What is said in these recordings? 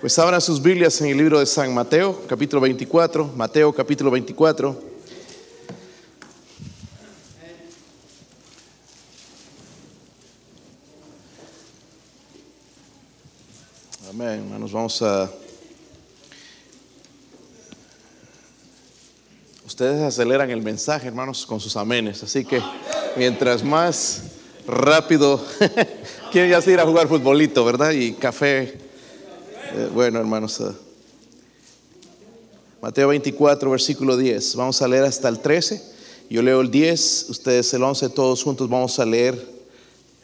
Pues abran sus Biblias en el libro de San Mateo, capítulo 24. Mateo, capítulo 24. Amén, hermanos. Vamos a. Ustedes aceleran el mensaje, hermanos, con sus amenes. Así que mientras más rápido. Quieren ya ir a jugar futbolito, ¿verdad? Y café eh, bueno, hermanos, eh, Mateo 24, versículo 10. Vamos a leer hasta el 13. Yo leo el 10, ustedes el 11, todos juntos vamos a leer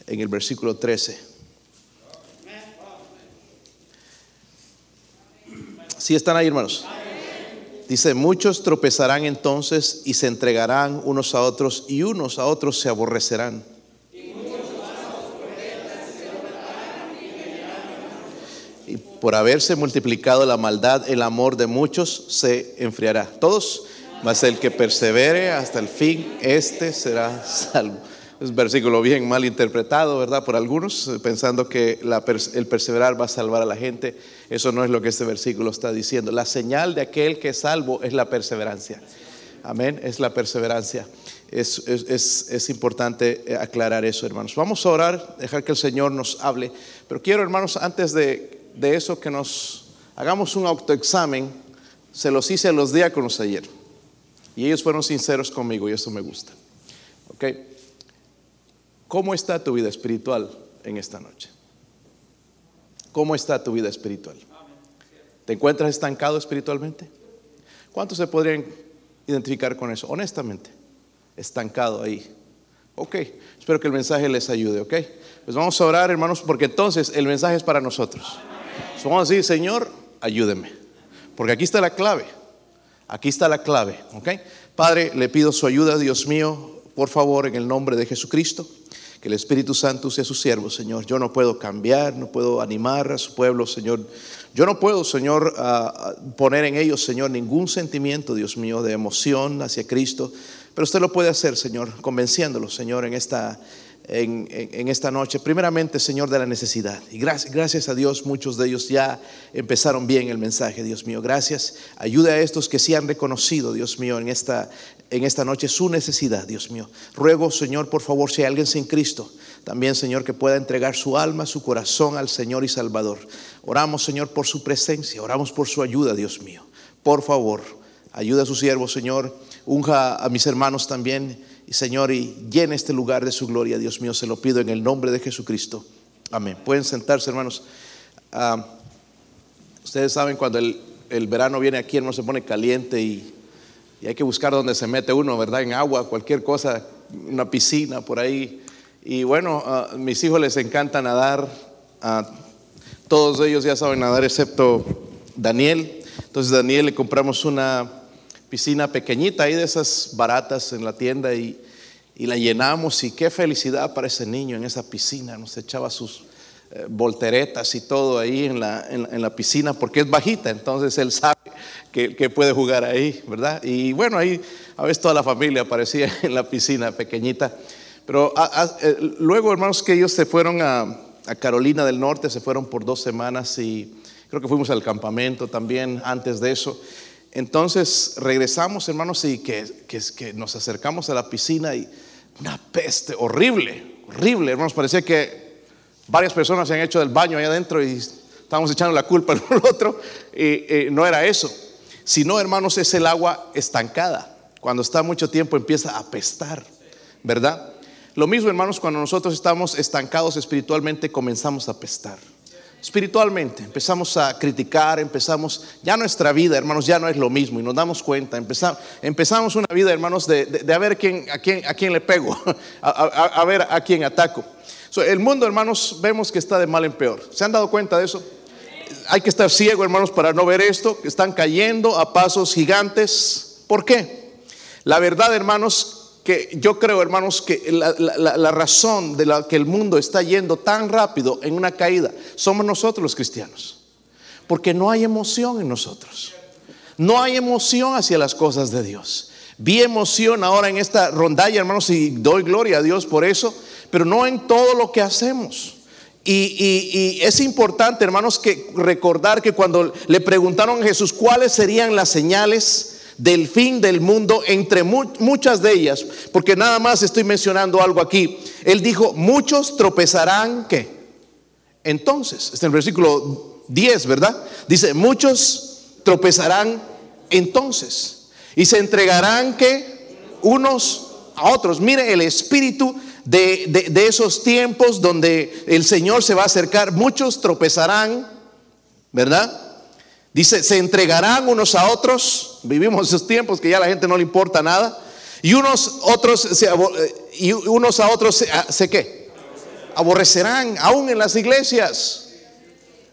en el versículo 13. ¿Sí están ahí, hermanos? Dice, muchos tropezarán entonces y se entregarán unos a otros y unos a otros se aborrecerán. Por haberse multiplicado la maldad, el amor de muchos se enfriará. Todos, mas el que persevere hasta el fin, este será salvo. Es un versículo bien mal interpretado, ¿verdad? Por algunos, pensando que el perseverar va a salvar a la gente. Eso no es lo que este versículo está diciendo. La señal de aquel que es salvo es la perseverancia. Amén, es la perseverancia. Es, es, es, importante aclarar eso, hermanos. Vamos a orar, dejar que el Señor nos hable. Pero quiero, hermanos, antes de de eso que nos hagamos un autoexamen, se los hice a los diáconos ayer. Y ellos fueron sinceros conmigo y eso me gusta. ¿Ok? ¿Cómo está tu vida espiritual en esta noche? ¿Cómo está tu vida espiritual? ¿Te encuentras estancado espiritualmente? ¿Cuántos se podrían identificar con eso? Honestamente, estancado ahí. Ok, espero que el mensaje les ayude, ok. Pues vamos a orar, hermanos, porque entonces el mensaje es para nosotros vamos a decir, Señor, ayúdeme. Porque aquí está la clave. Aquí está la clave. Padre, le pido su ayuda, Dios mío, por favor, en el nombre de Jesucristo. Que el Espíritu Santo sea su siervo, Señor. Yo no puedo cambiar, no puedo animar a su pueblo, Señor. Yo no puedo, Señor, poner en ellos, Señor, ningún sentimiento, Dios mío, de emoción hacia Cristo. Pero usted lo puede hacer, Señor, convenciéndolo, Señor, en esta en, esta noche. Primeramente, Señor, de la necesidad. Y gracias, gracias a Dios, muchos de ellos ya empezaron bien el mensaje, Dios mío. Gracias. Ayuda a estos que sí han reconocido, Dios mío, en esta, en esta noche su necesidad, Dios mío. Ruego, Señor, por favor, si hay alguien sin Cristo, también, Señor, que pueda entregar su alma, su corazón al Señor y Salvador. Oramos, Señor, por su presencia. Oramos por su ayuda, Dios mío. Por favor, ayuda a su siervo, Señor. Unja a mis hermanos también Señor, y llene este lugar de su gloria, Dios mío, se lo pido en el nombre de Jesucristo. Amén. Pueden sentarse, hermanos. Ah, ustedes saben cuando el, verano viene aquí, hermano, se pone caliente y, hay que buscar donde se mete uno, ¿verdad? En agua, cualquier cosa, una piscina por ahí. Y bueno, a mis hijos les encanta nadar. a todos ellos ya saben nadar, excepto Daniel. Entonces, Daniel le compramos una piscina pequeñita ahí de esas baratas en la tienda y, la llenamos y qué felicidad para ese niño en esa piscina, nos echaba sus eh, volteretas y todo ahí en la, en, la, piscina porque es bajita, entonces él sabe que, puede jugar ahí, ¿verdad? Y bueno, ahí a veces toda la familia aparecía en la piscina pequeñita, pero eh, luego hermanos que ellos se fueron a Carolina del Norte, se fueron por dos semanas y creo que fuimos al campamento también antes de eso. Entonces regresamos, hermanos, y que, nos acercamos a la piscina y una peste horrible, horrible, hermanos. Parecía que varias personas se han hecho del baño ahí adentro y estábamos echando la culpa al otro. Y, no era eso, sino, hermanos, es el agua estancada. Cuando está mucho tiempo empieza a apestar, ¿verdad? Lo mismo, hermanos, cuando nosotros estamos estancados espiritualmente, comenzamos a apestar espiritualmente. Empezamos a criticar, empezamos, ya nuestra vida, hermanos, ya no es lo mismo y nos damos cuenta. Empezamos, una vida, hermanos, de, a ver quién, a, quién, a le pego, a, ver a quién ataco. el mundo, hermanos, vemos que está de mal en peor. ¿Se han dado cuenta de eso? Hay que estar ciego, hermanos, para no ver esto, que están cayendo a pasos gigantes. ¿Por qué? La verdad, hermanos, que yo creo, hermanos, que la, razón de la que el mundo está yendo tan rápido en una caída somos nosotros los cristianos. Porque no hay emoción en nosotros. No hay emoción hacia las cosas de Dios. Vi emoción ahora en esta rondalla, hermanos, y doy gloria a Dios por eso, pero no en todo lo que hacemos. Y, es importante, hermanos, que recordar que cuando le preguntaron a Jesús cuáles serían las señales del fin del mundo, entre muchas de ellas, porque nada más estoy mencionando algo aquí, él dijo, muchos tropezarán, ¿qué? Entonces, está en el versículo 10, ¿verdad? Dice, muchos tropezarán entonces y se entregarán, ¿qué? Unos a otros. Mire el espíritu de, esos tiempos donde el Señor se va a acercar, muchos tropezarán, ¿verdad? Dice, se entregarán unos a otros. Vivimos esos tiempos que ya a la gente no le importa nada. Y unos otros eh, y unos a otros se, ah, se qué? Aborrecerán, aún en las iglesias.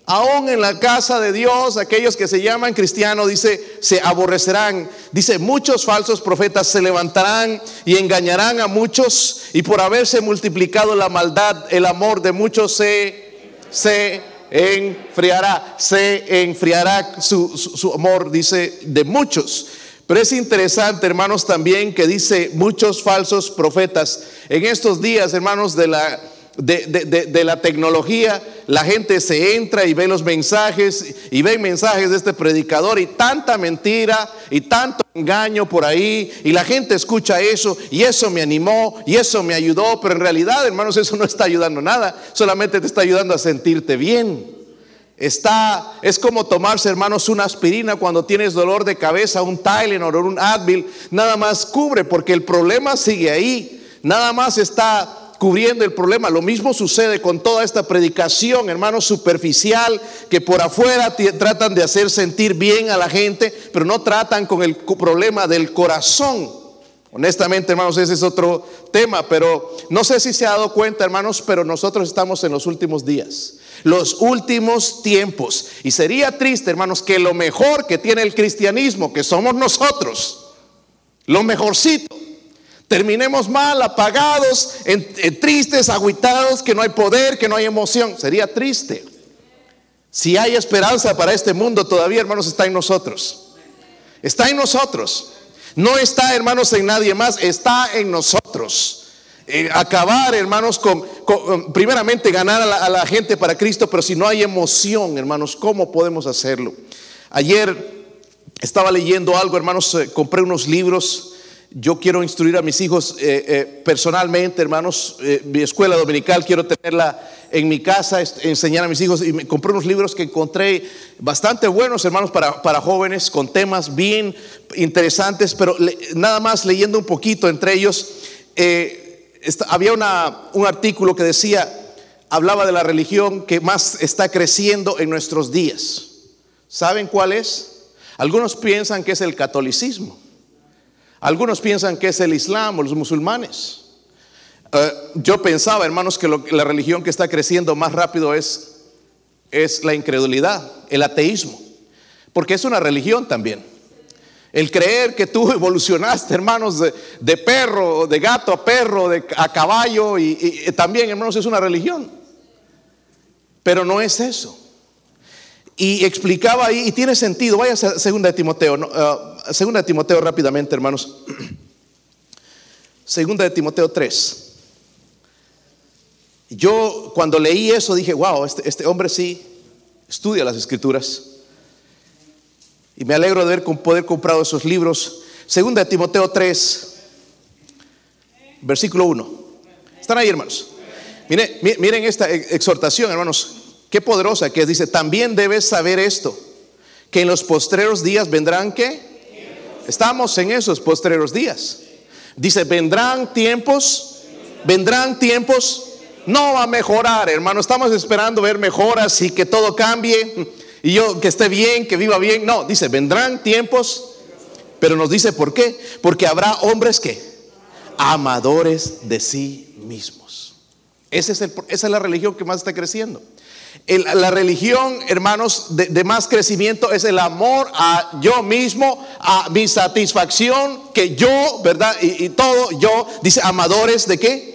Aún en la casa de Dios, aquellos que se llaman cristianos, dice, se aborrecerán. Dice, muchos falsos profetas se levantarán y engañarán a muchos. Y por haberse multiplicado la maldad, el amor de muchos se, se enfriará. Se enfriará su, su amor, dice, de muchos. Pero es interesante, hermanos, también que dice muchos falsos profetas. En estos días, hermanos, de la de, la tecnología, la gente se entra y ve los mensajes y ve mensajes de este predicador y tanta mentira y tanto engaño por ahí y la gente escucha eso y eso me animó y eso me ayudó, pero en realidad, hermanos, eso no está ayudando nada, solamente te está ayudando a sentirte bien. Está, es como tomarse, hermanos, una aspirina cuando tienes dolor de cabeza, un Tylenol o un Advil, nada más cubre porque el problema sigue ahí. Nada más está cubriendo el problema. Lo mismo sucede con toda esta predicación, hermanos, superficial, que por afuera tratan de hacer sentir bien a la gente, pero no tratan con el problema del corazón. Honestamente, hermanos, ese es otro tema, pero no sé si se ha dado cuenta, hermanos, pero nosotros estamos en los últimos días, los últimos tiempos. Y sería triste, hermanos, que lo mejor que tiene el cristianismo, que somos nosotros, lo mejorcito, terminemos mal, apagados, tristes, aguitados, que no hay poder, que no hay emoción. Sería triste. Si hay esperanza para este mundo todavía, hermanos, está en nosotros. Está en nosotros. No está, hermanos, en nadie más, está en nosotros. Eh, acabar, hermanos, con, primeramente ganar a la, gente para Cristo, pero si no hay emoción, hermanos, ¿cómo podemos hacerlo? Ayer estaba leyendo algo, hermanos, eh, compré unos libros yo quiero instruir a mis hijos eh, eh, personalmente, hermanos. Eh, mi escuela dominical quiero tenerla en mi casa, enseñar a mis hijos. Y me compré unos libros que encontré bastante buenos, hermanos, para, para jóvenes, con temas bien interesantes. Pero nada más leyendo un poquito entre ellos, había una, un artículo que decía, hablaba de la religión que más está creciendo en nuestros días. ¿Saben cuál es? Algunos piensan que es el catolicismo. Algunos piensan que es el Islam o los musulmanes. Eh, yo pensaba, hermanos, que la religión que está creciendo más rápido es, es la incredulidad, el ateísmo, porque es una religión también. El creer que tú evolucionaste, hermanos, de, perro, de gato a perro, de, a caballo, y, también, hermanos, es una religión. Pero no es eso. Y explicaba ahí, y tiene sentido, vaya a segunda de Timoteo, uh, segunda de Timoteo rápidamente, hermanos. Segunda de Timoteo 3. Yo cuando leí eso dije, wow, este, este, hombre sí estudia las escrituras. Y me alegro de haber poder comprado esos libros. Segunda de Timoteo 3, versículo 1. ¿Están ahí, hermanos? Miren, miren esta exhortación, hermanos. Qué poderosa que dice, también debes saber esto, que en los postreros días vendrán qué? Estamos en esos postreros días. Dice, vendrán tiempos, vendrán tiempos, no va a mejorar, hermano, estamos esperando ver mejoras y que todo cambie y yo que esté bien, que viva bien. No, dice, vendrán tiempos, pero nos dice por qué, porque habrá hombres que amadores de sí mismos. Es el, esa es la religión que más está creciendo la religión, hermanos, de, más crecimiento es el amor a yo mismo, a mi satisfacción, que yo, ¿verdad? Y, todo, yo, dice, amadores de qué?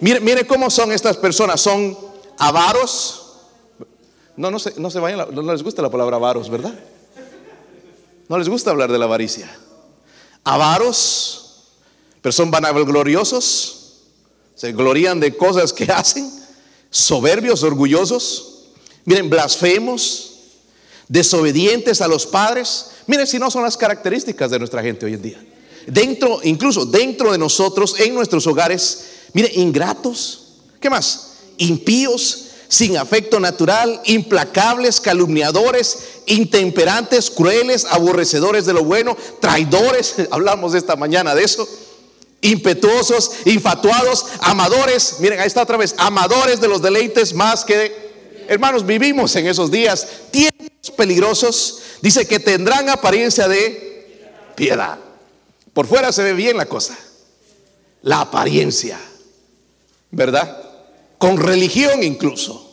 Mire, mire cómo son estas personas, son avaros. No, no se, no se vayan, no les gusta la palabra avaros, ¿verdad? No les gusta hablar de la avaricia. Avaros, pero son vanagloriosos, se glorían de cosas que hacen soberbios, orgullosos, miren, blasfemos, desobedientes a los padres. Miren si no son las características de nuestra gente hoy en día. Dentro, incluso dentro de nosotros, en nuestros hogares, miren, ingratos. ¿Qué más? Impíos, sin afecto natural, implacables, calumniadores, intemperantes, crueles, aborrecedores de lo bueno, traidores, hablamos esta mañana de eso, impetuosos, infatuados, amadores, miren, ahí está otra vez, amadores de los deleites más que, hermanos, vivimos en esos días, tiempos peligrosos, dice que tendrán apariencia de piedad. Por fuera se ve bien la cosa, la apariencia, ¿verdad? Con religión incluso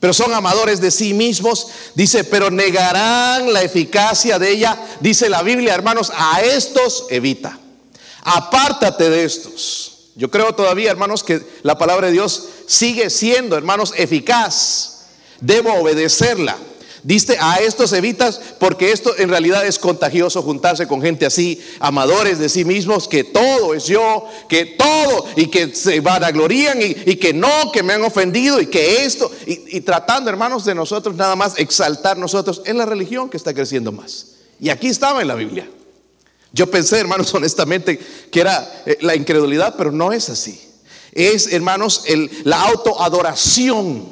pero son amadores de sí mismos. Dice, pero negarán la eficacia de ella. Dice la Biblia, hermanos, a estos evita. Apártate de estos. Yo creo todavía, hermanos, que la palabra de Dios sigue siendo, hermanos, eficaz. Debo obedecerla. Diste a estos evitas porque esto en realidad es contagioso juntarse con gente así, amadores de sí mismos, que todo es yo, que todo, y que se vanaglorían y, y que no, que me han ofendido y que esto, y, y tratando hermanos de nosotros nada más exaltar nosotros en la religión que está creciendo más. Y aquí estaba en la Biblia. Yo pensé, hermanos, honestamente, que era eh, la incredulidad, pero no es así. Es, hermanos, la autoadoración.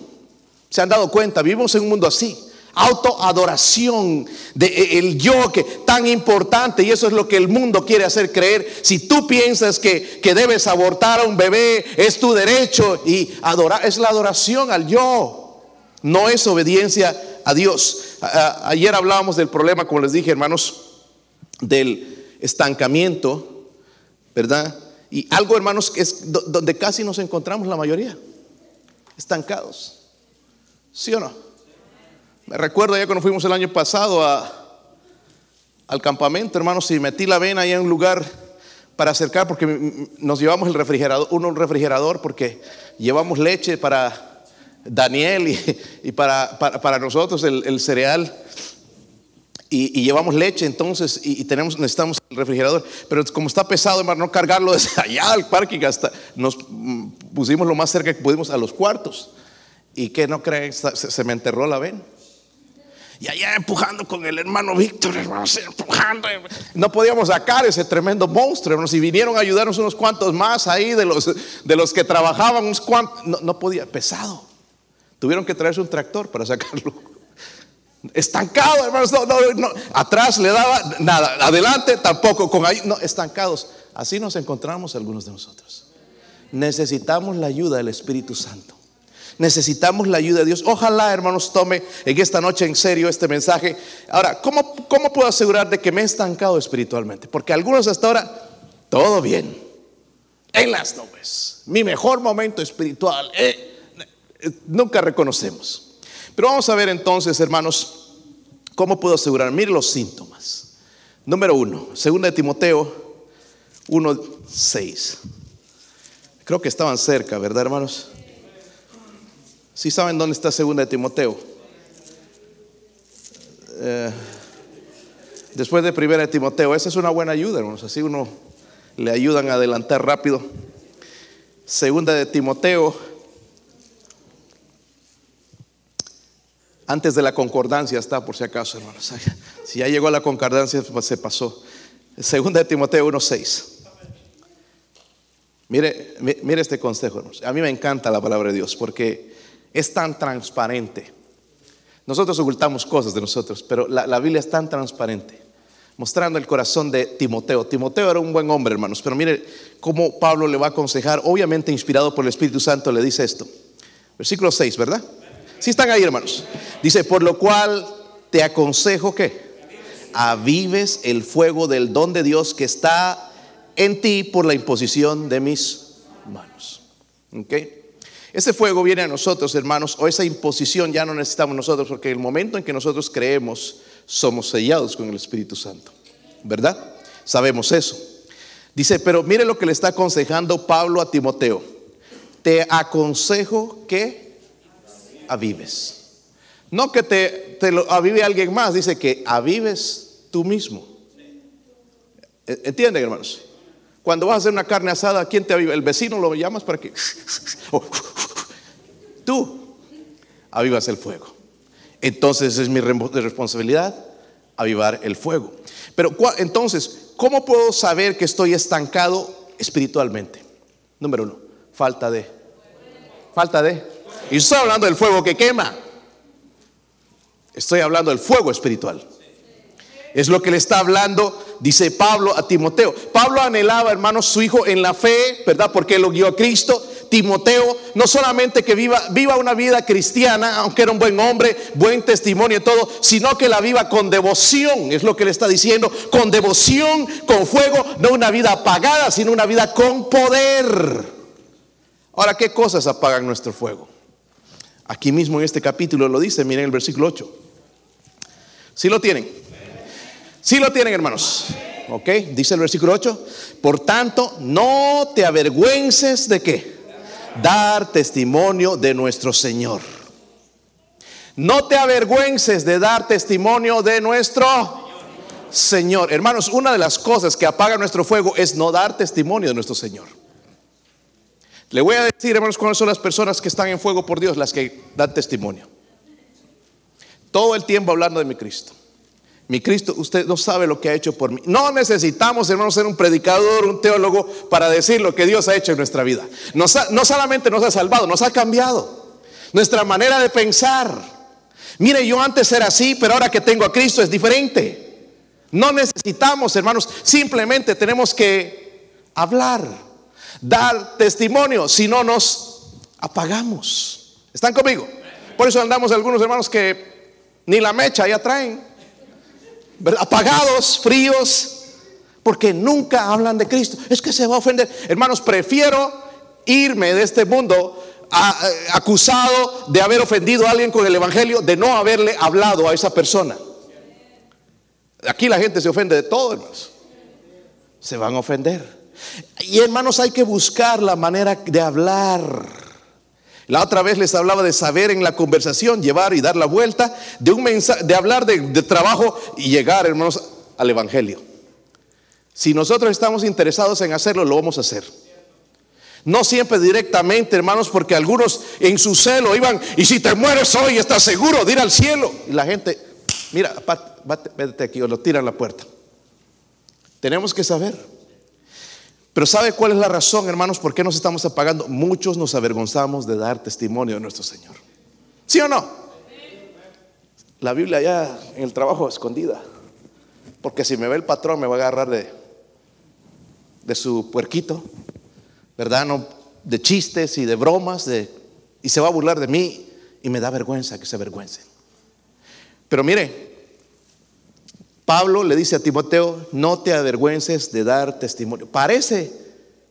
¿Se han dado cuenta? Vivimos en un mundo así autoadoración de e, el yo que tan importante y eso es lo que el mundo quiere hacer creer. Si tú piensas que, que debes abortar a un bebé, es tu derecho y adorar es la adoración al yo, no es obediencia a Dios. ayer hablábamos del problema, como les dije, hermanos, del estancamiento, ¿verdad? Y algo, hermanos, que es donde casi nos encontramos la mayoría, estancados. ¿Sí o no? Me recuerdo ya cuando fuimos el año pasado al campamento, hermanos, y metí la vena ahí en un lugar para acercar, porque nos llevamos el refrigerador, uno un refrigerador, porque llevamos leche para Daniel y, para, para, nosotros el, cereal. Y, llevamos leche entonces y, tenemos, necesitamos el refrigerador, pero como está pesado, hermano, no cargarlo desde allá al parque, hasta nos pusimos lo más cerca que pudimos a los cuartos. Y que no creen, se me enterró la vena. Y allá empujando con el hermano Víctor, hermanos, empujando. No podíamos sacar ese tremendo monstruo, hermanos. Y vinieron a ayudarnos unos cuantos más ahí de los, de los que trabajaban, unos cuantos. No, podía, pesado. Tuvieron que traerse un tractor para sacarlo. Estancado, hermanos. No, Atrás le daba nada. Adelante tampoco. Con ahí, no, estancados. Así nos encontramos algunos de nosotros. Necesitamos la ayuda del Espíritu Santo. Necesitamos la ayuda de Dios. Ojalá, hermanos, tome en esta noche en serio este mensaje. Ahora, ¿cómo, cómo puedo asegurar de que me he estancado espiritualmente? Porque algunos hasta ahora, todo bien. En las nubes. Mi mejor momento espiritual. Eh, eh, nunca reconocemos. Pero vamos a ver entonces, hermanos, cómo puedo asegurar. Mire los síntomas. Número uno, segunda de Timoteo 1.6. Creo que estaban cerca, ¿verdad, hermanos? Si saben dónde está segunda de Timoteo? Eh, después de primera de Timoteo. Esa es una buena ayuda, hermanos. Así uno le ayudan a adelantar rápido. Segunda de Timoteo. Antes de la concordancia está, por si acaso, hermanos. Si ya llegó a la concordancia, pues se pasó. Segunda de Timoteo 1.6. Mire, mire este consejo, hermanos. A mí me encanta la palabra de Dios porque es tan transparente. Nosotros ocultamos cosas de nosotros, pero la, Biblia es tan transparente, mostrando el corazón de Timoteo. Timoteo era un buen hombre, hermanos, pero mire cómo Pablo le va a aconsejar, obviamente inspirado por el Espíritu Santo, le dice esto. Versículo 6, ¿verdad? Si están ahí, hermanos. Dice, por lo cual te aconsejo que avives el fuego del don de Dios que está en ti por la imposición de mis manos. ¿Ok? Ese fuego viene a nosotros, hermanos, o esa imposición ya no necesitamos nosotros, porque el momento en que nosotros creemos, somos sellados con el Espíritu Santo. ¿Verdad? Sabemos eso. Dice, pero mire lo que le está aconsejando Pablo a Timoteo. Te aconsejo que avives. No que te, te lo avive alguien más, dice que avives tú mismo. ¿Entienden, hermanos? Cuando vas a hacer una carne asada, ¿quién te aviva? El vecino lo llamas para que Tú avivas el fuego. Entonces es mi responsabilidad avivar el fuego. Pero entonces, ¿cómo puedo saber que estoy estancado espiritualmente? Número uno, falta de. Falta de. Y estoy hablando del fuego que quema. Estoy hablando del fuego espiritual. Es lo que le está hablando, dice Pablo a Timoteo. Pablo anhelaba, hermanos, su hijo en la fe, ¿verdad? Porque lo guió a Cristo. Timoteo, no solamente que viva, viva una vida cristiana, aunque era un buen hombre, buen testimonio y todo, sino que la viva con devoción, es lo que le está diciendo, con devoción, con fuego, no una vida apagada, sino una vida con poder. Ahora, ¿qué cosas apagan nuestro fuego? Aquí mismo en este capítulo lo dice, miren el versículo 8. Si lo tienen? Si lo tienen, hermanos? ¿Ok? Dice el versículo 8. Por tanto, no te avergüences de qué? Dar testimonio de nuestro Señor. No te avergüences de dar testimonio de nuestro Señor. Hermanos, una de las cosas que apaga nuestro fuego es no dar testimonio de nuestro Señor. Le voy a decir, hermanos, cuáles son las personas que están en fuego por Dios, las que dan testimonio. Todo el tiempo hablando de mi Cristo. Mi Cristo, usted no sabe lo que ha hecho por mí. No necesitamos, hermanos, ser un predicador, un teólogo para decir lo que Dios ha hecho en nuestra vida. no solamente nos ha salvado, nos ha cambiado. Nuestra manera de pensar. Mire, yo antes era así, pero ahora que tengo a Cristo es diferente. No necesitamos, hermanos, simplemente tenemos que hablar dar testimonio, si no nos apagamos. ¿Están conmigo? Por eso andamos algunos hermanos que ni la mecha ya traen, apagados, fríos, porque nunca hablan de Cristo. Es que se va a ofender. Hermanos, prefiero irme de este mundo acusado de haber ofendido a alguien con el Evangelio, de no haberle hablado a esa persona. Aquí la gente se ofende de todo, hermanos. Se van a ofender. Y hermanos, hay que buscar la manera de hablar. La otra vez les hablaba de saber en la conversación, llevar y dar la vuelta, de un mensaje, de hablar de, trabajo y llegar, hermanos, al Evangelio. Si nosotros estamos interesados en hacerlo, lo vamos a hacer. No siempre directamente, hermanos, porque algunos en su celo iban, y si te mueres hoy, estás seguro de ir al cielo. Y la gente, mira, vete aquí o lo tiran la puerta. Tenemos que saber. Pero ¿sabe cuál es la razón, hermanos, por qué nos estamos apagando? Muchos nos avergonzamos de dar testimonio de nuestro Señor. ¿Sí o no? La Biblia ya en el trabajo escondida. Porque si me ve el patrón me va a agarrar de, de su puerquito, ¿verdad? No, de chistes y de bromas, de, y se va a burlar de mí y me da vergüenza que se avergüencen. Pero mire, Pablo le dice a Timoteo, no te avergüences de dar testimonio. Parece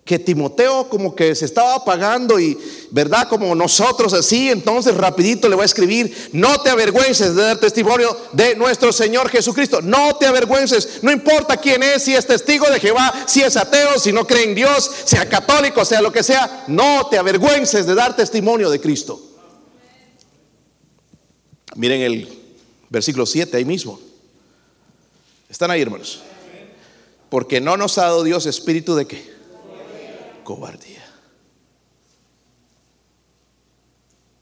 que Timoteo como que se estaba apagando y, ¿verdad? Como nosotros así, entonces rapidito le va a escribir, no te avergüences de dar testimonio de nuestro Señor Jesucristo. No te avergüences, no importa quién es, si es testigo de Jehová, si es ateo, si no cree en Dios, sea católico, sea lo que sea, no te avergüences de dar testimonio de Cristo. Miren el versículo 7 ahí mismo. ¿Están ahí, hermanos? Porque no nos ha dado Dios espíritu de qué? Cobardía.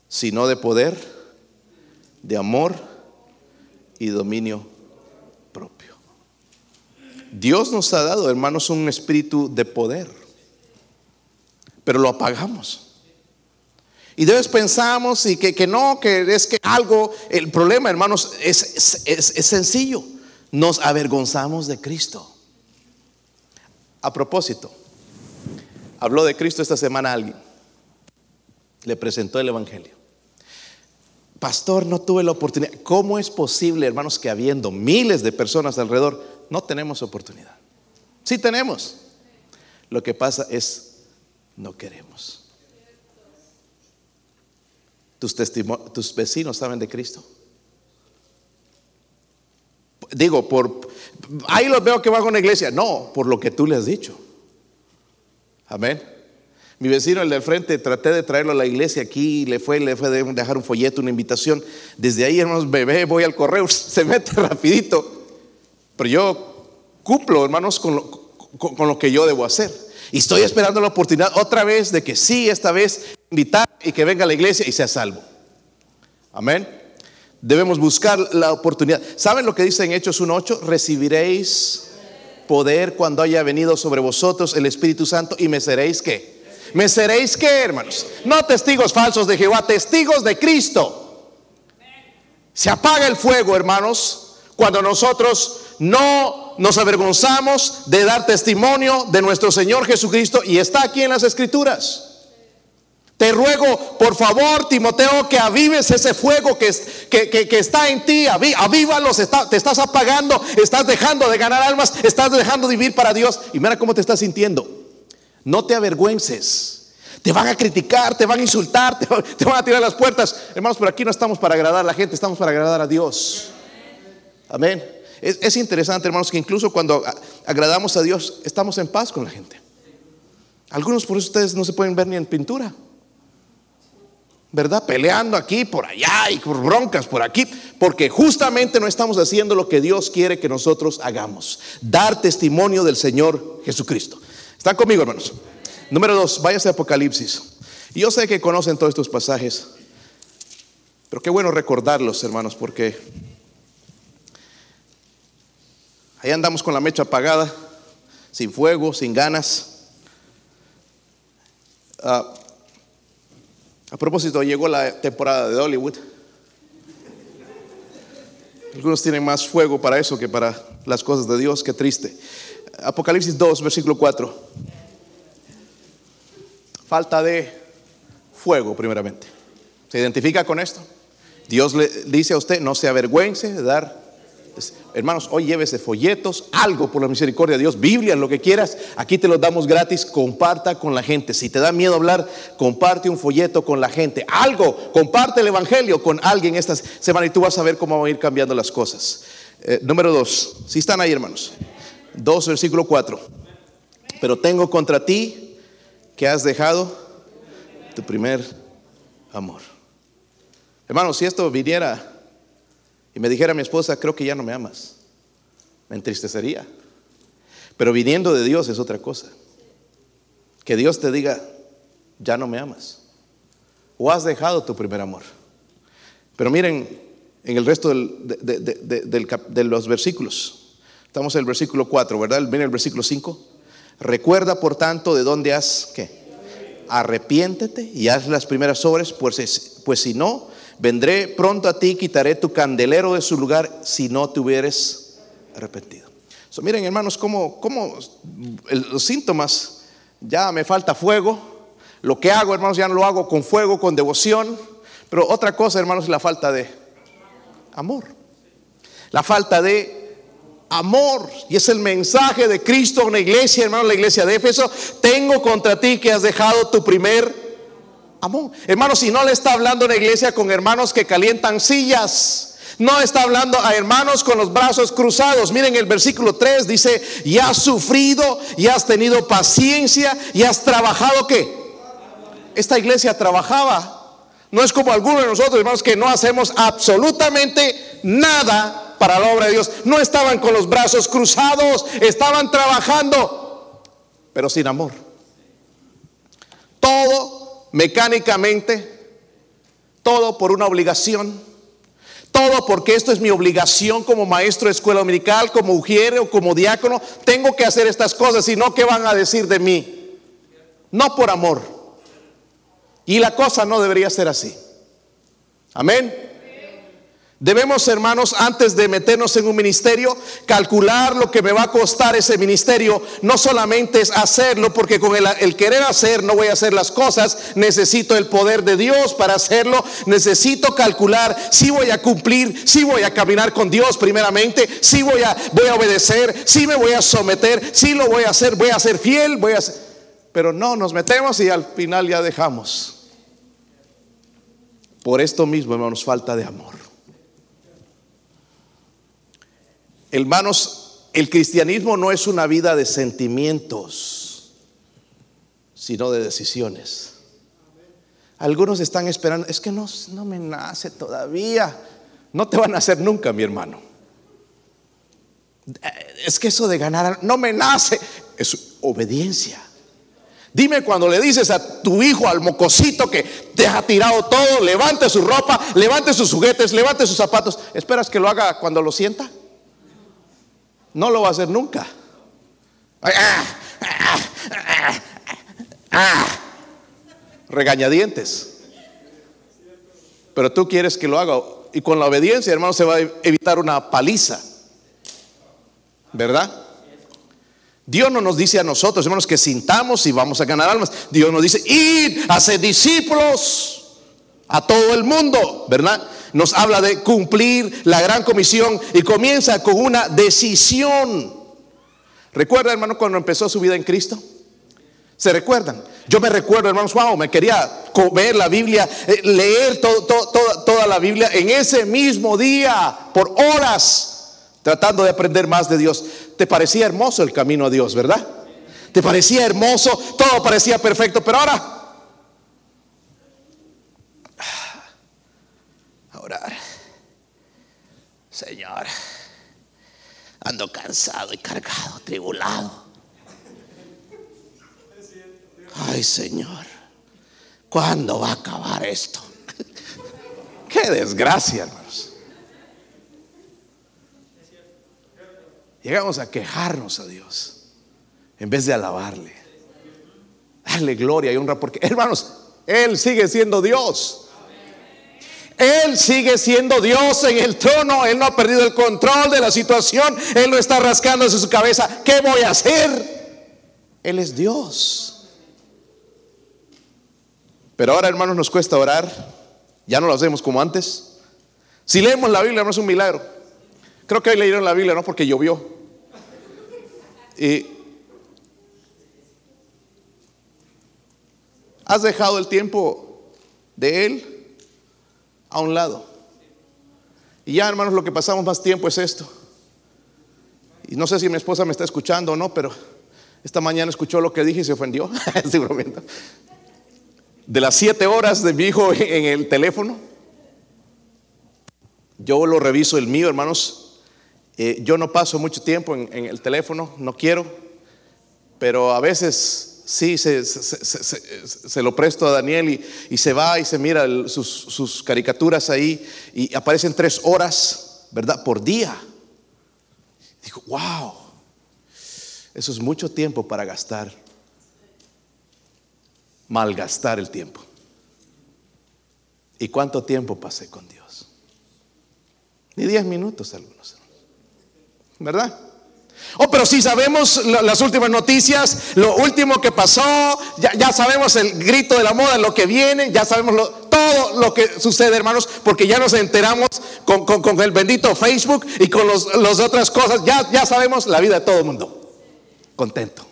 Sino de poder, de amor y dominio propio. Dios nos ha dado, hermanos, un espíritu de poder, pero lo apagamos. Y de vez pensamos y que, no, que es que algo, el problema, hermanos, es, es sencillo nos avergonzamos de Cristo. A propósito, habló de Cristo esta semana alguien. Le presentó el Evangelio. Pastor, no tuve la oportunidad. ¿Cómo es posible, hermanos, que habiendo miles de personas alrededor, no tenemos oportunidad? Sí tenemos. Lo que pasa es, no queremos. ¿Tus, tus vecinos saben de Cristo? Digo, por ahí los veo que van a una iglesia. No, por lo que tú le has dicho. Amén. Mi vecino, el del frente, traté de traerlo a la iglesia aquí, le fue, le fue de dejar un folleto, una invitación. Desde ahí, hermanos, bebé, voy al correo, se mete rapidito. Pero yo cumplo, hermanos, con lo, con, lo que yo debo hacer. Y estoy esperando la oportunidad otra vez de que sí, esta vez invitar y que venga a la iglesia y sea salvo. Amén. Debemos buscar la oportunidad. ¿Saben lo que dice en Hechos 1.8? Recibiréis poder cuando haya venido sobre vosotros el Espíritu Santo y me seréis qué? Me seréis qué, hermanos? No testigos falsos de Jehová, testigos de Cristo. Se apaga el fuego, hermanos, cuando nosotros no nos avergonzamos de dar testimonio de nuestro Señor Jesucristo y está aquí en las Escrituras. Te ruego, por favor, Timoteo, que avives ese fuego que, que, está en ti. Avívalos, te estás apagando, estás dejando de ganar almas, estás dejando de vivir para Dios. Y mira cómo te estás sintiendo. No te avergüences. Te van a criticar, te van a insultar, te, van a tirar las puertas. Hermanos, pero aquí no estamos para agradar a la gente, estamos para agradar a Dios. Amén. Es, es interesante, hermanos, que incluso cuando agradamos a Dios, estamos en paz con la gente. Algunos por eso ustedes no se pueden ver ni en pintura. ¿Verdad? Peleando aquí, por allá y por broncas por aquí, porque justamente no estamos haciendo lo que Dios quiere que nosotros hagamos, dar testimonio del Señor Jesucristo. ¿Están conmigo, hermanos? Número dos, váyase a Apocalipsis. Yo sé que conocen todos estos pasajes, pero qué bueno recordarlos, hermanos, porque ahí andamos con la mecha apagada, sin fuego, sin ganas. Ah, a propósito, llegó la temporada de Hollywood. Algunos tienen más fuego para eso que para las cosas de Dios, qué triste. Apocalipsis 2, versículo 4. Falta de fuego, primeramente. ¿Se identifica con esto? Dios le dice a usted, no se avergüence de dar Hermanos, hoy llévese folletos, algo por la misericordia de Dios, Biblia, lo que quieras. Aquí te los damos gratis. Comparta con la gente. Si te da miedo hablar, comparte un folleto con la gente. Algo, comparte el evangelio con alguien esta semana y tú vas a ver cómo van a ir cambiando las cosas. Eh, número dos, si están ahí, hermanos. Dos, versículo cuatro. Pero tengo contra ti que has dejado tu primer amor. Hermanos, si esto viniera me dijera mi esposa, creo que ya no me amas, me entristecería. Pero viniendo de Dios es otra cosa. Que Dios te diga, ya no me amas. O has dejado tu primer amor. Pero miren, en el resto de, los versículos, estamos en el versículo 4, ¿verdad? Miren el versículo 5. Recuerda, por tanto, de dónde has, ¿qué? Arrepiéntete y haz las primeras obras, pues, pues si no, vendré pronto a ti, quitaré tu candelero de su lugar si no te hubieres arrepentido. miren hermanos, como, los síntomas, ya me falta fuego, lo que hago hermanos ya no lo hago con fuego, con devoción, pero otra cosa hermanos es la falta de amor, la falta de amor. Y es el mensaje de Cristo en la iglesia, hermano, la iglesia de Éfeso. Tengo contra ti que has dejado tu primer amor. Hermanos, si no le está hablando en la iglesia con hermanos que calientan sillas. No está hablando a hermanos con los brazos cruzados. Miren el versículo 3 dice, y has sufrido, y has tenido paciencia, y has trabajado qué. Esta iglesia trabajaba. No es como algunos de nosotros, hermanos, que no hacemos absolutamente nada para la obra de Dios. No estaban con los brazos cruzados, estaban trabajando, pero sin amor. Mecánicamente, todo por una obligación, todo porque esto es mi obligación como maestro de escuela dominical, como ujiere o como diácono, tengo que hacer estas cosas, y no qué van a decir de mí. No por amor. Y la cosa no debería ser así. Amén. Debemos, hermanos, antes de meternos en un ministerio, calcular lo que me va a costar ese ministerio. No solamente es hacerlo, porque con el, querer hacer no voy a hacer las cosas. Necesito el poder de Dios para hacerlo. Necesito calcular si voy a cumplir, si voy a caminar con Dios primeramente, si voy a, voy a obedecer, si me voy a someter, si lo voy a hacer, voy a ser fiel, voy a Pero no, nos metemos y al final ya dejamos. Por esto mismo, hermanos, falta de amor. Hermanos, el cristianismo no es una vida de sentimientos, sino de decisiones. Algunos están esperando, es que no, no me nace todavía. No te va a nacer nunca, mi hermano. Es que eso de ganar, no me nace, es obediencia. Dime cuando le dices a tu hijo, al mocosito que te ha tirado todo, levante su ropa, levante sus juguetes, levante sus zapatos. ¿Esperas que lo haga cuando lo sienta? No lo va a hacer nunca. Regañadientes. Pero tú quieres que lo haga. Y con la obediencia, hermano, se va a evitar una paliza. ¿Verdad? Dios no nos dice a nosotros, hermanos, que sintamos y vamos a ganar almas. Dios nos dice, id, hacer discípulos a todo el mundo, ¿verdad? Nos habla de cumplir la gran comisión y comienza con una decisión. ¿Recuerda, hermano, cuando empezó su vida en Cristo? ¿Se recuerdan? Yo me recuerdo, hermanos, wow, me quería comer la Biblia, eh, leer toda la Biblia en ese mismo día, por horas tratando de aprender más de Dios. Te parecía hermoso el camino a Dios, ¿verdad? Te parecía hermoso, todo parecía perfecto, pero ahora... A orar. Señor, ando cansado y cargado, tribulado. Ay, Señor, ¿cuándo va a acabar esto? Qué desgracia, hermanos. Llegamos a quejarnos a Dios en vez de alabarle, darle gloria y honra, porque hermanos, Él sigue siendo Dios. Él sigue siendo Dios en el trono, Él no ha perdido el control de la situación, Él no está rascándose su cabeza, ¿qué voy a hacer? Él es Dios. Pero ahora, hermanos, nos cuesta orar, ya no lo hacemos como antes. Si leemos la Biblia, no es un milagro. Creo que hoy leyeron la Biblia, ¿no? Porque llovió. Y has dejado el tiempo de Él a un lado. Y ya, hermanos, lo que pasamos más tiempo es esto. Y no sé si mi esposa me está escuchando o no, pero esta mañana escuchó lo que dije y se ofendió. De las siete horas de mi hijo en el teléfono, yo lo reviso el mío, hermanos, eh, yo no paso mucho tiempo en, el teléfono, no quiero, pero a veces sí se, lo presto a Daniel y, se va y se mira sus, caricaturas ahí y aparecen tres horas, ¿verdad? Por día. Digo, wow, eso es mucho tiempo para gastar, malgastar el tiempo. ¿Y cuánto tiempo pasé con Dios? Ni diez minutos algunos. ¿verdad? Oh, pero si sabemos las últimas noticias, lo último que pasó, ya, sabemos el grito de la moda, lo que viene, ya sabemos todo lo que sucede, hermanos, porque ya nos enteramos con, el bendito Facebook y con las otras cosas, ya, sabemos la vida de todo el mundo. Contento.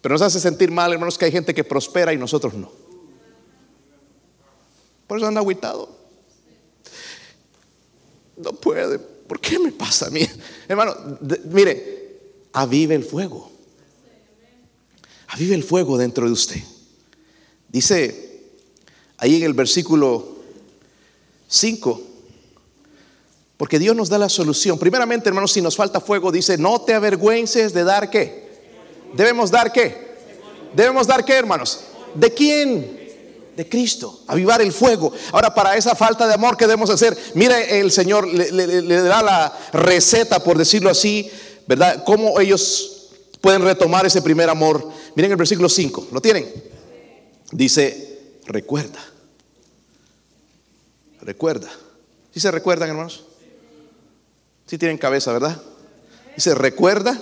Pero nos hace sentir mal, hermanos, que hay gente que prospera y nosotros no. Por eso anda aguitado no puede. ¿Por qué me pasa a mí? Hermano, mire, avive el fuego. Avive el fuego dentro de usted. Dice ahí en el versículo 5, porque Dios nos da la solución. Primeramente, hermanos, si nos falta fuego, dice, no te avergüences de dar qué. Debemos dar qué. Debemos dar qué, hermanos. ¿De quién? De Cristo, avivar el fuego. Ahora, para esa falta de amor que debemos hacer, mire, el Señor le, da la receta, por decirlo así, ¿verdad? Cómo ellos pueden retomar ese primer amor. Miren el versículo 5, ¿lo tienen? Dice, recuerda. Recuerda. ¿Sí se recuerdan, hermanos? Sí tienen cabeza, ¿verdad? Dice, recuerda.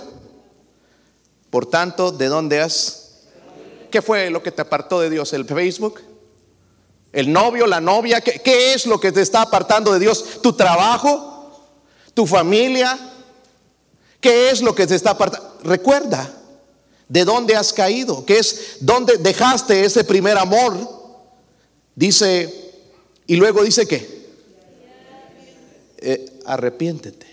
Por tanto, ¿de dónde has? ¿Qué fue lo que te apartó de Dios? ¿El Facebook? El novio, la novia, ¿qué, es lo que te está apartando de Dios? ¿Tu trabajo? ¿Tu familia? ¿Qué es lo que te está apartando? Recuerda de dónde has caído, ¿Qué es dónde dejaste ese primer amor. Dice, y luego dice que eh, arrepiéntete.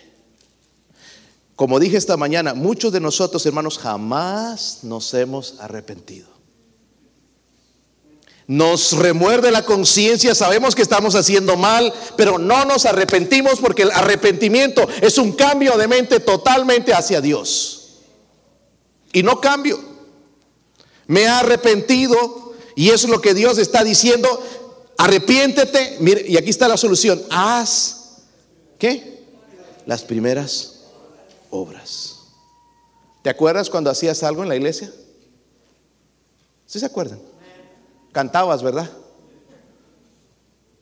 Como dije esta mañana, muchos de nosotros, hermanos, jamás nos hemos arrepentido. Nos remuerde la conciencia, sabemos que estamos haciendo mal, pero no nos arrepentimos porque el arrepentimiento es un cambio de mente totalmente hacia Dios. y no cambio. Me he arrepentido y es lo que Dios está diciendo. Arrepiéntete. Mire, y aquí está la solución. Haz, ¿qué? Las primeras obras. ¿Te acuerdas cuando hacías algo en la iglesia? ¿Sí se acuerdan? Cantabas, ¿verdad?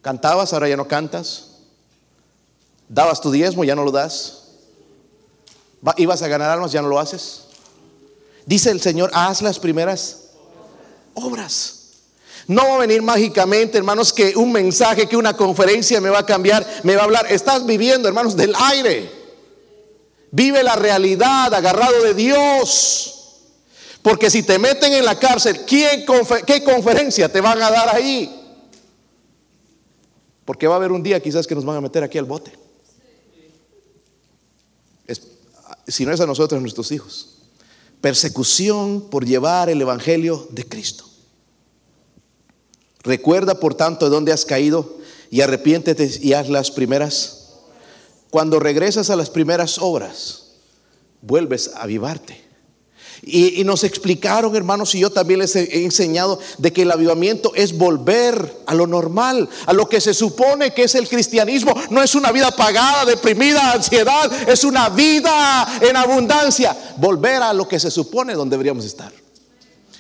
Cantabas, ahora ya no cantas. Dabas tu diezmo, ya no lo das. Ibas a ganar almas, ya no lo haces. Dice el Señor, haz las primeras obras. No va a venir mágicamente, hermanos, que un mensaje, que una conferencia me va a cambiar, me va a hablar. Estás viviendo, hermanos, del aire. Vive la realidad, agarrado de Dios. Porque si te meten en la cárcel, ¿qué conferencia te van a dar ahí? Porque va a haber un día quizás que nos van a meter aquí al bote. si no es a nosotros, a nuestros hijos. Persecución por llevar el Evangelio de Cristo. Recuerda, por tanto, de dónde has caído y arrepiéntete y haz las primeras. Cuando regresas a las primeras obras, vuelves a avivarte. Y, nos explicaron, hermanos, y yo también les he, enseñado de que el avivamiento es volver a lo normal, a lo que se supone que es el cristianismo. No es una vida apagada, deprimida, ansiedad, es una vida en abundancia. Volver a lo que se supone donde deberíamos estar.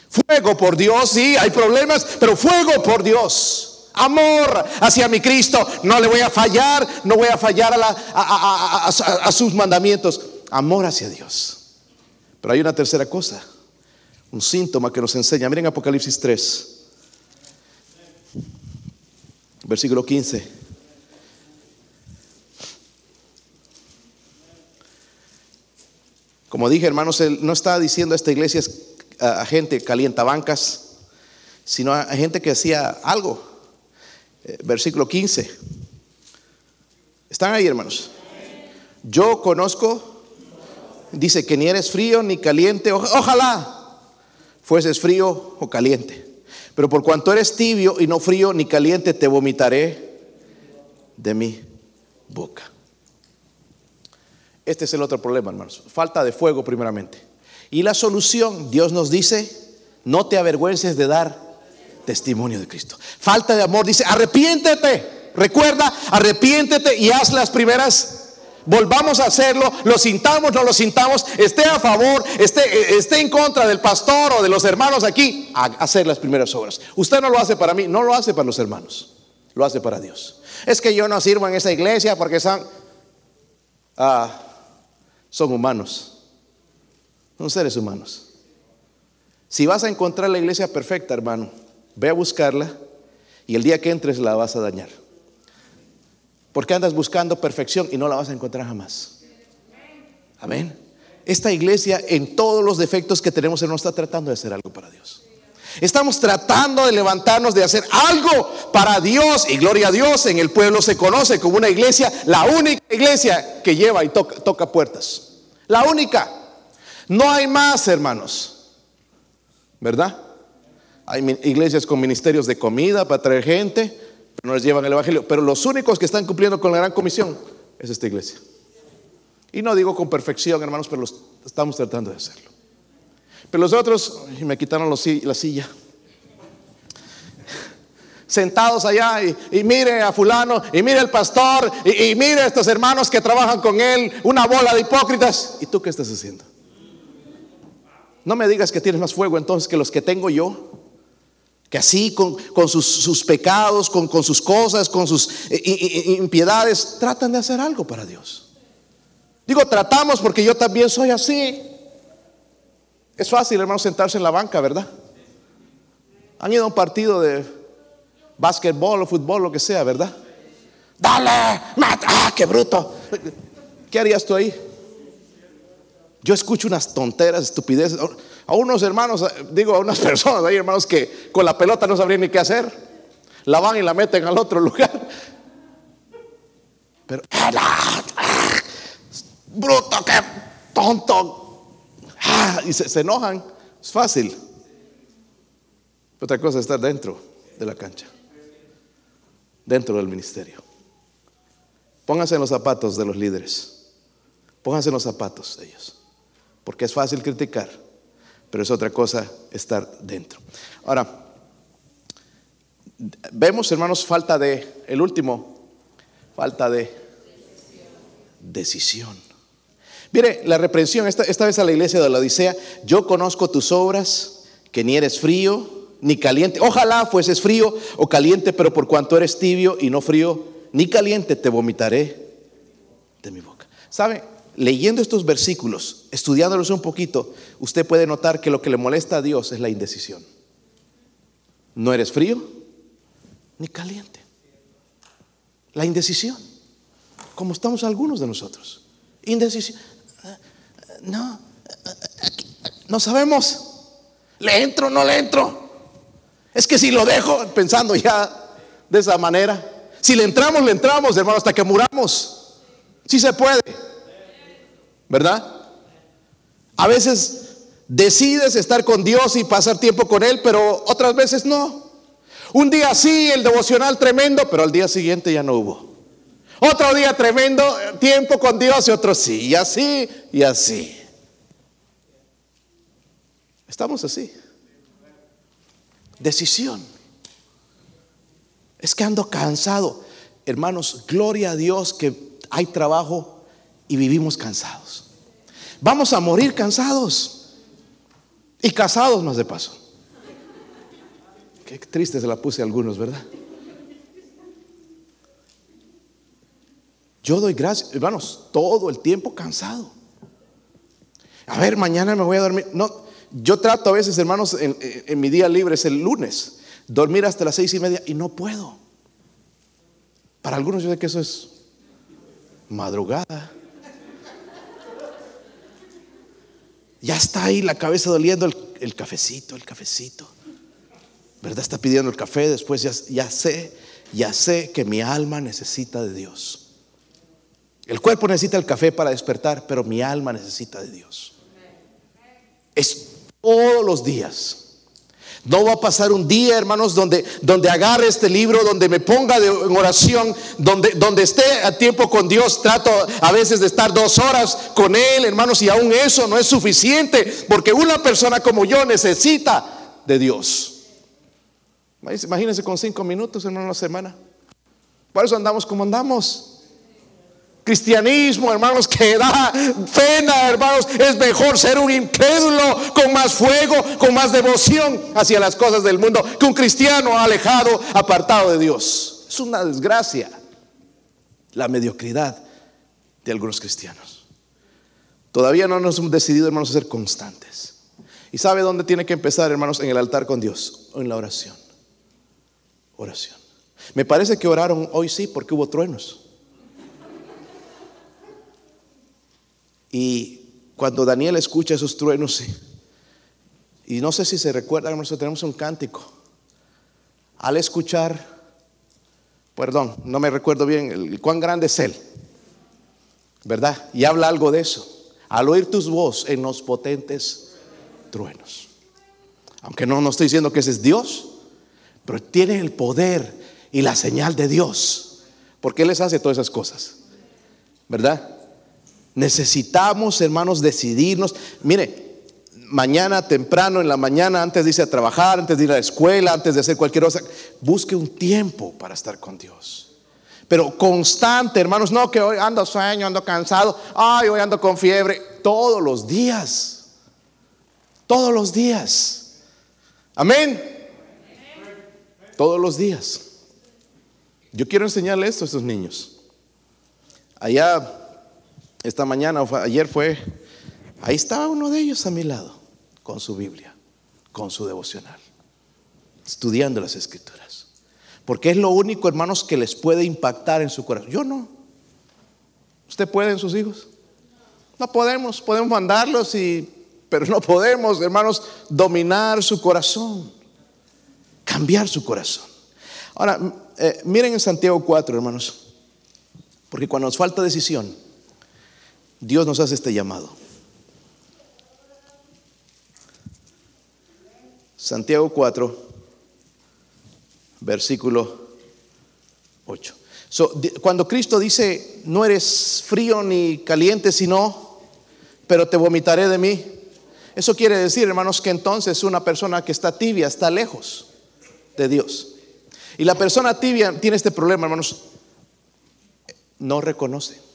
Fuego por Dios, sí, hay problemas, pero fuego por Dios. Amor hacia mi Cristo. No le voy a fallar, no voy a fallar a sus mandamientos. Amor hacia Dios. Pero hay una tercera cosa, un síntoma que nos enseña. Miren Apocalipsis 3, versículo 15. Como dije, hermanos, él no está diciendo a esta iglesia a gente calientabancas, sino a gente que hacía algo. Eh, versículo 15. ¿Están ahí, hermanos? Yo conozco dice que ni eres frío ni caliente. Ojalá fueses frío o caliente. Pero por cuanto eres tibio y no frío ni caliente, te vomitaré de mi boca. Este es el otro problema, hermanos. Falta de fuego primeramente. Y la solución, Dios nos dice, no te avergüences de dar testimonio de Cristo. Falta de amor, dice, arrepiéntete. Recuerda, arrepiéntete y haz las primeras Volvamos a hacerlo, lo sintamos, no lo sintamos, esté a favor, esté, esté en contra del pastor o de los hermanos aquí, a hacer las primeras obras. Usted no lo hace para mí, no lo hace para los hermanos, lo hace para Dios. Es que yo no sirvo en esa iglesia porque son, ah, son humanos, son seres humanos. Si vas a encontrar la iglesia perfecta, hermano, ve a buscarla y el día que entres la vas a dañar. Porque andas buscando perfección y no la vas a encontrar jamás. Amén. Esta iglesia en todos los defectos que tenemos no está tratando de hacer algo para Dios. Estamos tratando de levantarnos, de hacer algo para Dios. Y gloria a Dios, en el pueblo se conoce como una iglesia, la única iglesia que lleva y toca, toca puertas. La única. No hay más, hermanos. ¿Verdad? Hay iglesias con ministerios de comida para traer gente no les llevan el Evangelio. Pero los únicos que están cumpliendo con la gran comisión es esta iglesia. Y no digo con perfección, hermanos, pero estamos tratando de hacerlo. Pero los otros, y me quitaron la silla. Sentados allá y, mire a fulano, y mire al pastor, y, y mire a estos hermanos que trabajan con él, una bola de hipócritas. ¿Y tú qué estás haciendo? No me digas que tienes más fuego entonces que los que tengo yo que así con, sus, pecados, con, sus cosas, con sus eh, impiedades, tratan de hacer algo para Dios. Digo, tratamos porque yo también soy así. Es fácil, hermano, sentarse en la banca, ¿verdad? Han ido a un partido de básquetbol o fútbol, lo que sea, ¿verdad? Dale, mata, ah, qué bruto. ¿Qué harías tú ahí? Yo escucho unas tonteras, estupideces a unos hermanos, digo a unas personas, hay hermanos que con la pelota no sabrían ni qué hacer. La van y la meten al otro lugar. Pero, bruto, qué tonto. Ah, y se, enojan. Es fácil. Otra cosa es estar dentro de la cancha, dentro del ministerio. Pónganse en los zapatos de los líderes. Pónganse en los zapatos de ellos. Porque es fácil criticar pero es otra cosa estar dentro. Ahora, vemos, hermanos, falta de, el último, falta de decisión. Mire, la reprensión, esta, esta vez a la iglesia de la Odisea, yo conozco tus obras, que ni eres frío ni caliente. Ojalá fueses frío o caliente, pero por cuanto eres tibio y no frío ni caliente, te vomitaré de mi boca. ¿Sabe? Leyendo estos versículos, estudiándolos un poquito, usted puede notar que lo que le molesta a Dios es la indecisión. No eres frío ni caliente. La indecisión, como estamos algunos de nosotros. Indecisión. No, no sabemos. ¿Le entro no le entro? Es que si lo dejo pensando ya de esa manera, si le entramos, le entramos, hermano, hasta que muramos. Si se puede. ¿Verdad? A veces decides estar con Dios y pasar tiempo con Él, pero otras veces no. Un día sí, el devocional tremendo, pero al día siguiente ya no hubo. Otro día tremendo, tiempo con Dios y otro sí, y así, y así. Estamos así. Decisión. Es que ando cansado. Hermanos, gloria a Dios que hay trabajo y vivimos cansados. Vamos a morir cansados y casados más de paso. Qué triste se la puse a algunos, ¿verdad? Yo doy gracias, hermanos, todo el tiempo cansado. A ver, mañana me voy a dormir. No, yo trato a veces, hermanos, en, mi día libre es el lunes, dormir hasta las seis y media y no puedo. Para algunos yo sé que eso es madrugada. Ya está ahí la cabeza doliendo el, cafecito, el cafecito. ¿Verdad? Está pidiendo el café, después ya, ya sé, ya sé que mi alma necesita de Dios. El cuerpo necesita el café para despertar, pero mi alma necesita de Dios. Es todos los días. No va a pasar un día, hermanos, donde, donde agarre este libro, donde me ponga de, en oración, donde, donde esté a tiempo con Dios. Trato a veces de estar dos horas con Él, hermanos, y aún eso no es suficiente, porque una persona como yo necesita de Dios. Imagínense con cinco minutos, en una semana. Por eso andamos como andamos. Cristianismo, hermanos, que da pena, hermanos. Es mejor ser un incrédulo con más fuego, con más devoción hacia las cosas del mundo que un cristiano alejado, apartado de Dios. Es una desgracia la mediocridad de algunos cristianos. Todavía no nos hemos decidido, hermanos, a ser constantes. ¿Y sabe dónde tiene que empezar, hermanos? En el altar con Dios o en la oración. Oración. Me parece que oraron hoy sí porque hubo truenos. Y cuando Daniel escucha esos truenos, y no sé si se recuerdan, nosotros tenemos un cántico. Al escuchar, perdón, no me recuerdo bien, el, cuán grande es Él, ¿verdad? Y habla algo de eso. Al oír tus voz en los potentes truenos. Aunque no, no estoy diciendo que ese es Dios, pero tiene el poder y la señal de Dios. Porque Él les hace todas esas cosas, ¿verdad? Necesitamos, hermanos, decidirnos. Mire, mañana temprano, en la mañana, antes de irse a trabajar, antes de ir a la escuela, antes de hacer cualquier cosa, busque un tiempo para estar con Dios. Pero constante, hermanos, no que hoy ando sueño, ando cansado, ay, hoy ando con fiebre, todos los días. Todos los días. Amén. Todos los días. Yo quiero enseñarle esto a estos niños. Allá esta mañana o ayer fue, ahí estaba uno de ellos a mi lado, con su Biblia, con su devocional, estudiando las escrituras. Porque es lo único, hermanos, que les puede impactar en su corazón. Yo no. ¿Usted puede en sus hijos? No podemos, podemos mandarlos y pero no podemos, hermanos, dominar su corazón, cambiar su corazón. Ahora, eh, miren en Santiago 4, hermanos, porque cuando nos falta decisión, Dios nos hace este llamado. Santiago 4, versículo 8. cuando Cristo dice, no eres frío ni caliente, sino, pero te vomitaré de mí. Eso quiere decir, hermanos, que entonces una persona que está tibia está lejos de Dios. Y la persona tibia tiene este problema, hermanos, no reconoce.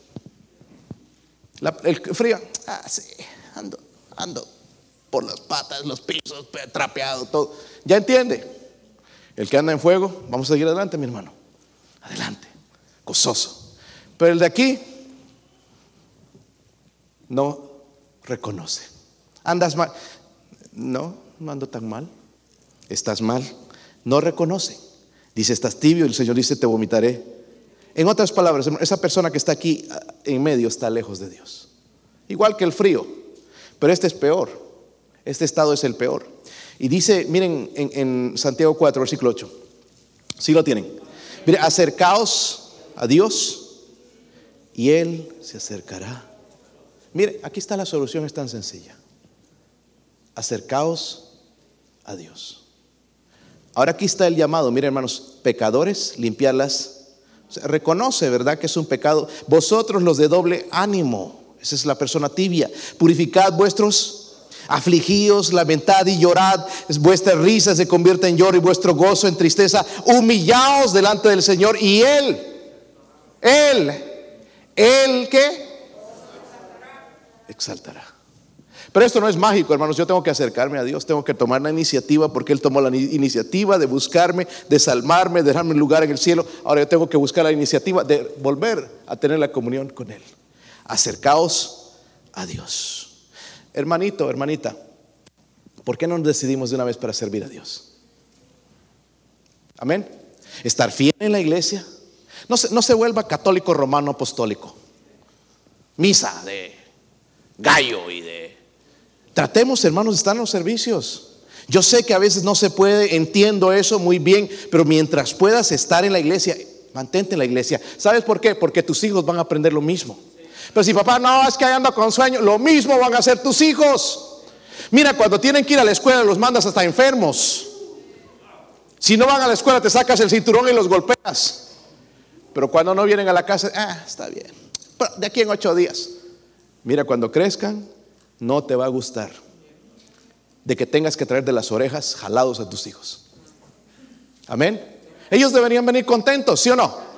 El frío, ah, sí, ando, ando por las patas, los pisos, trapeado, todo. Ya entiende. El que anda en fuego, vamos a seguir adelante, mi hermano. Adelante, gozoso. Pero el de aquí no reconoce. Andas mal. No, no ando tan mal. Estás mal. No reconoce. Dice, estás tibio el Señor dice, te vomitaré. En otras palabras, esa persona que está aquí ah, en medio está lejos de Dios. Igual que el frío. Pero este es peor. Este estado es el peor. Y dice, miren en, Santiago 4, versículo 8. Si lo tienen. Mire, acercaos a Dios y Él se acercará. Mire, aquí está la solución, es tan sencilla. Acercaos a Dios. Ahora aquí está el llamado, mire hermanos, pecadores, limpiarlas. Reconoce, ¿verdad? Que es un pecado. Vosotros los de doble ánimo, esa es la persona tibia. Purificad vuestros afligíos, lamentad y llorad, vuestra risa se convierte en lloro y vuestro gozo en tristeza. Humillaos delante del Señor y Él, Él, Él que exaltará. Pero esto no es mágico, hermanos. Yo tengo que acercarme a Dios, tengo que tomar la iniciativa porque Él tomó la iniciativa de buscarme, de salvarme, de dejarme un lugar en el cielo. Ahora yo tengo que buscar la iniciativa de volver a tener la comunión con Él. Acercaos a Dios. Hermanito, hermanita, ¿por qué no nos decidimos de una vez para servir a Dios? Amén. Estar fiel en la iglesia. No se, no se vuelva católico romano apostólico. Misa de gallo y de... Tratemos, hermanos, de estar en los servicios. Yo sé que a veces no se puede, entiendo eso muy bien, pero mientras puedas estar en la iglesia, mantente en la iglesia. ¿Sabes por qué? Porque tus hijos van a aprender lo mismo. Pero si papá no, es que anda con sueño, lo mismo van a hacer tus hijos. Mira, cuando tienen que ir a la escuela los mandas hasta enfermos. Si no van a la escuela te sacas el cinturón y los golpeas. Pero cuando no vienen a la casa, ah, está bien. de aquí en ocho días. Mira, cuando crezcan, no te va a gustar de que tengas que traer de las orejas jalados a tus hijos. Amén. Ellos deberían venir contentos, ¿sí o no?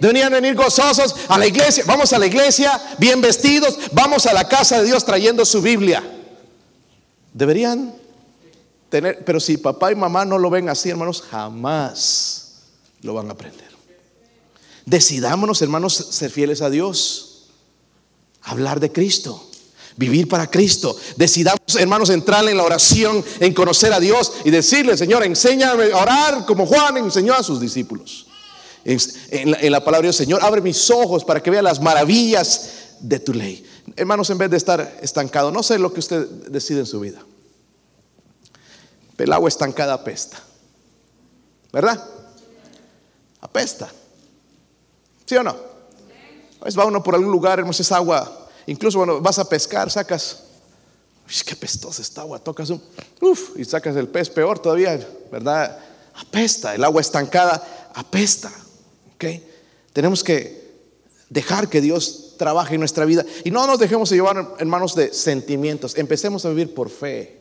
Deberían venir gozosos a la iglesia. Vamos a la iglesia bien vestidos. Vamos a la casa de Dios trayendo su Biblia. Deberían tener, pero si papá y mamá no lo ven así, hermanos, jamás lo van a aprender. Decidámonos, hermanos, ser fieles a Dios. Hablar de Cristo. Vivir para Cristo. Decidamos, hermanos, entrar en la oración, en conocer a Dios y decirle, Señor, enséñame a orar como Juan enseñó a sus discípulos en la, palabra del Señor. Abre mis ojos para que vea las maravillas de tu ley. Hermanos, en vez de estar estancado, no sé lo que usted decide en su vida. El agua estancada apesta. ¿Verdad? Apesta. ¿Sí o no? A veces va uno por algún lugar, hermanos, esa agua. Incluso cuando vas a pescar, sacas. Qué pestosa esta agua. Tocas un. Uf, y sacas el pez peor todavía, ¿verdad? Apesta. El agua estancada apesta. Tenemos que dejar que Dios trabaje en nuestra vida y no nos dejemos llevar en manos de sentimientos. Empecemos a vivir por fe.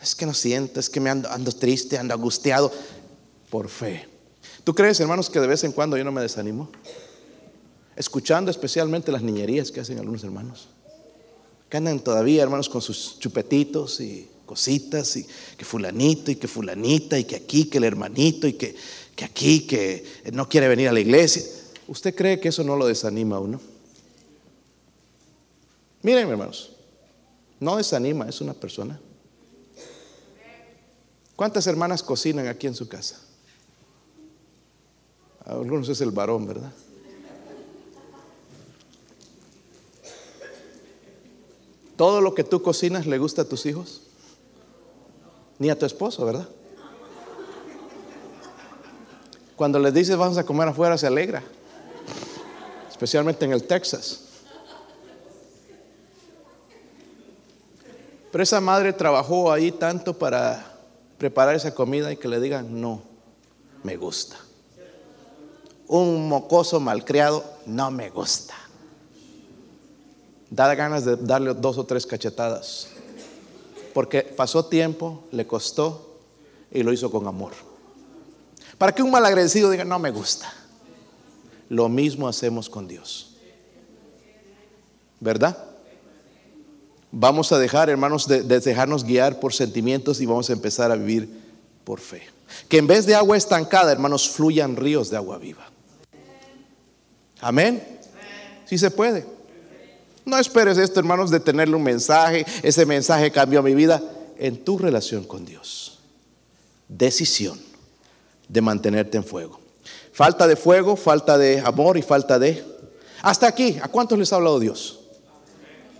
Es que no siento, es que me ando, ando triste, ando angustiado. Por fe. ¿Tú crees, hermanos, que de vez en cuando yo no me desanimo? Escuchando especialmente las niñerías que hacen algunos hermanos. Que andan todavía, hermanos, con sus chupetitos y cositas y que fulanito y que fulanita y que aquí, que el hermanito y que que aquí, que no quiere venir a la iglesia. ¿Usted cree que eso no lo desanima a uno? Miren, hermanos, no desanima, es una persona. ¿Cuántas hermanas cocinan aquí en su casa? Algunos es el varón, ¿verdad? ¿Todo lo que tú cocinas le gusta a tus hijos? Ni a tu esposo, ¿verdad? Cuando le dices vamos a comer afuera se alegra, especialmente en el Texas. Pero esa madre trabajó ahí tanto para preparar esa comida y que le digan, no, me gusta. Un mocoso malcriado, no me gusta. Da ganas de darle dos o tres cachetadas. Porque pasó tiempo, le costó y lo hizo con amor. Para que un malagradecido diga, no me gusta. Lo mismo hacemos con Dios. ¿Verdad? Vamos a dejar, hermanos, de, dejarnos guiar por sentimientos y vamos a empezar a vivir por fe. Que en vez de agua estancada, hermanos, fluyan ríos de agua viva. Amén. Si se puede. No esperes esto, hermanos, de tenerle un mensaje. Ese mensaje cambió mi vida en tu relación con Dios. Decisión de mantenerte en fuego. Falta de fuego, falta de amor y falta de... Hasta aquí, ¿a cuántos les ha hablado Dios?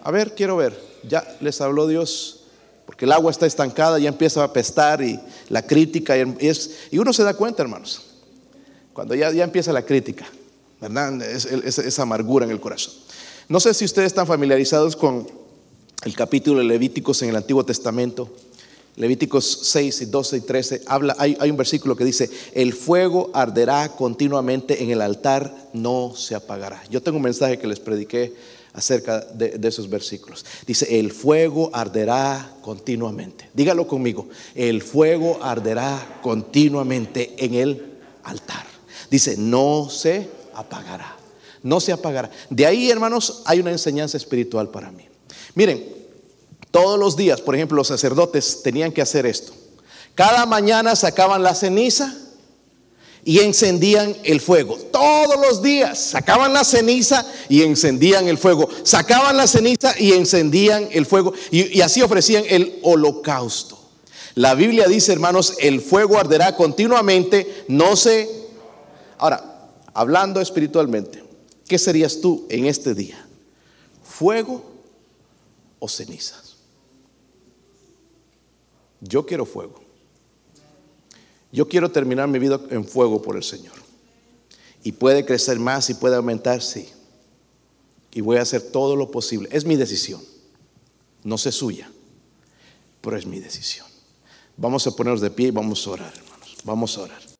A ver, quiero ver. Ya les habló Dios, porque el agua está estancada, ya empieza a apestar y la crítica, y, es, y uno se da cuenta, hermanos, cuando ya, ya empieza la crítica, ¿verdad? esa amargura en el corazón. No sé si ustedes están familiarizados con el capítulo de Levíticos en el Antiguo Testamento. Levíticos 6, 12 y 13, habla, hay, un versículo que dice, el fuego arderá continuamente en el altar, no se apagará. Yo tengo un mensaje que les prediqué acerca de, de esos versículos. Dice, el fuego arderá continuamente. Dígalo conmigo, el fuego arderá continuamente en el altar. Dice, no se apagará no se apagará. De ahí, hermanos, hay una enseñanza espiritual para mí. Miren, todos los días, por ejemplo, los sacerdotes tenían que hacer esto. Cada mañana sacaban la ceniza y encendían el fuego. Todos los días sacaban la ceniza y encendían el fuego. Sacaban la ceniza y encendían el fuego. Y, y, así ofrecían el holocausto. La Biblia dice, hermanos, el fuego arderá continuamente, no se... Ahora, hablando espiritualmente, ¿Qué serías tú en este día? ¿Fuego o cenizas? Yo quiero fuego. Yo quiero terminar mi vida en fuego por el Señor. Y puede crecer más y puede aumentar, sí. Y voy a hacer todo lo posible. Es mi decisión. No sé suya, pero es mi decisión. Vamos a ponernos de pie y vamos a orar, hermanos. Vamos a orar.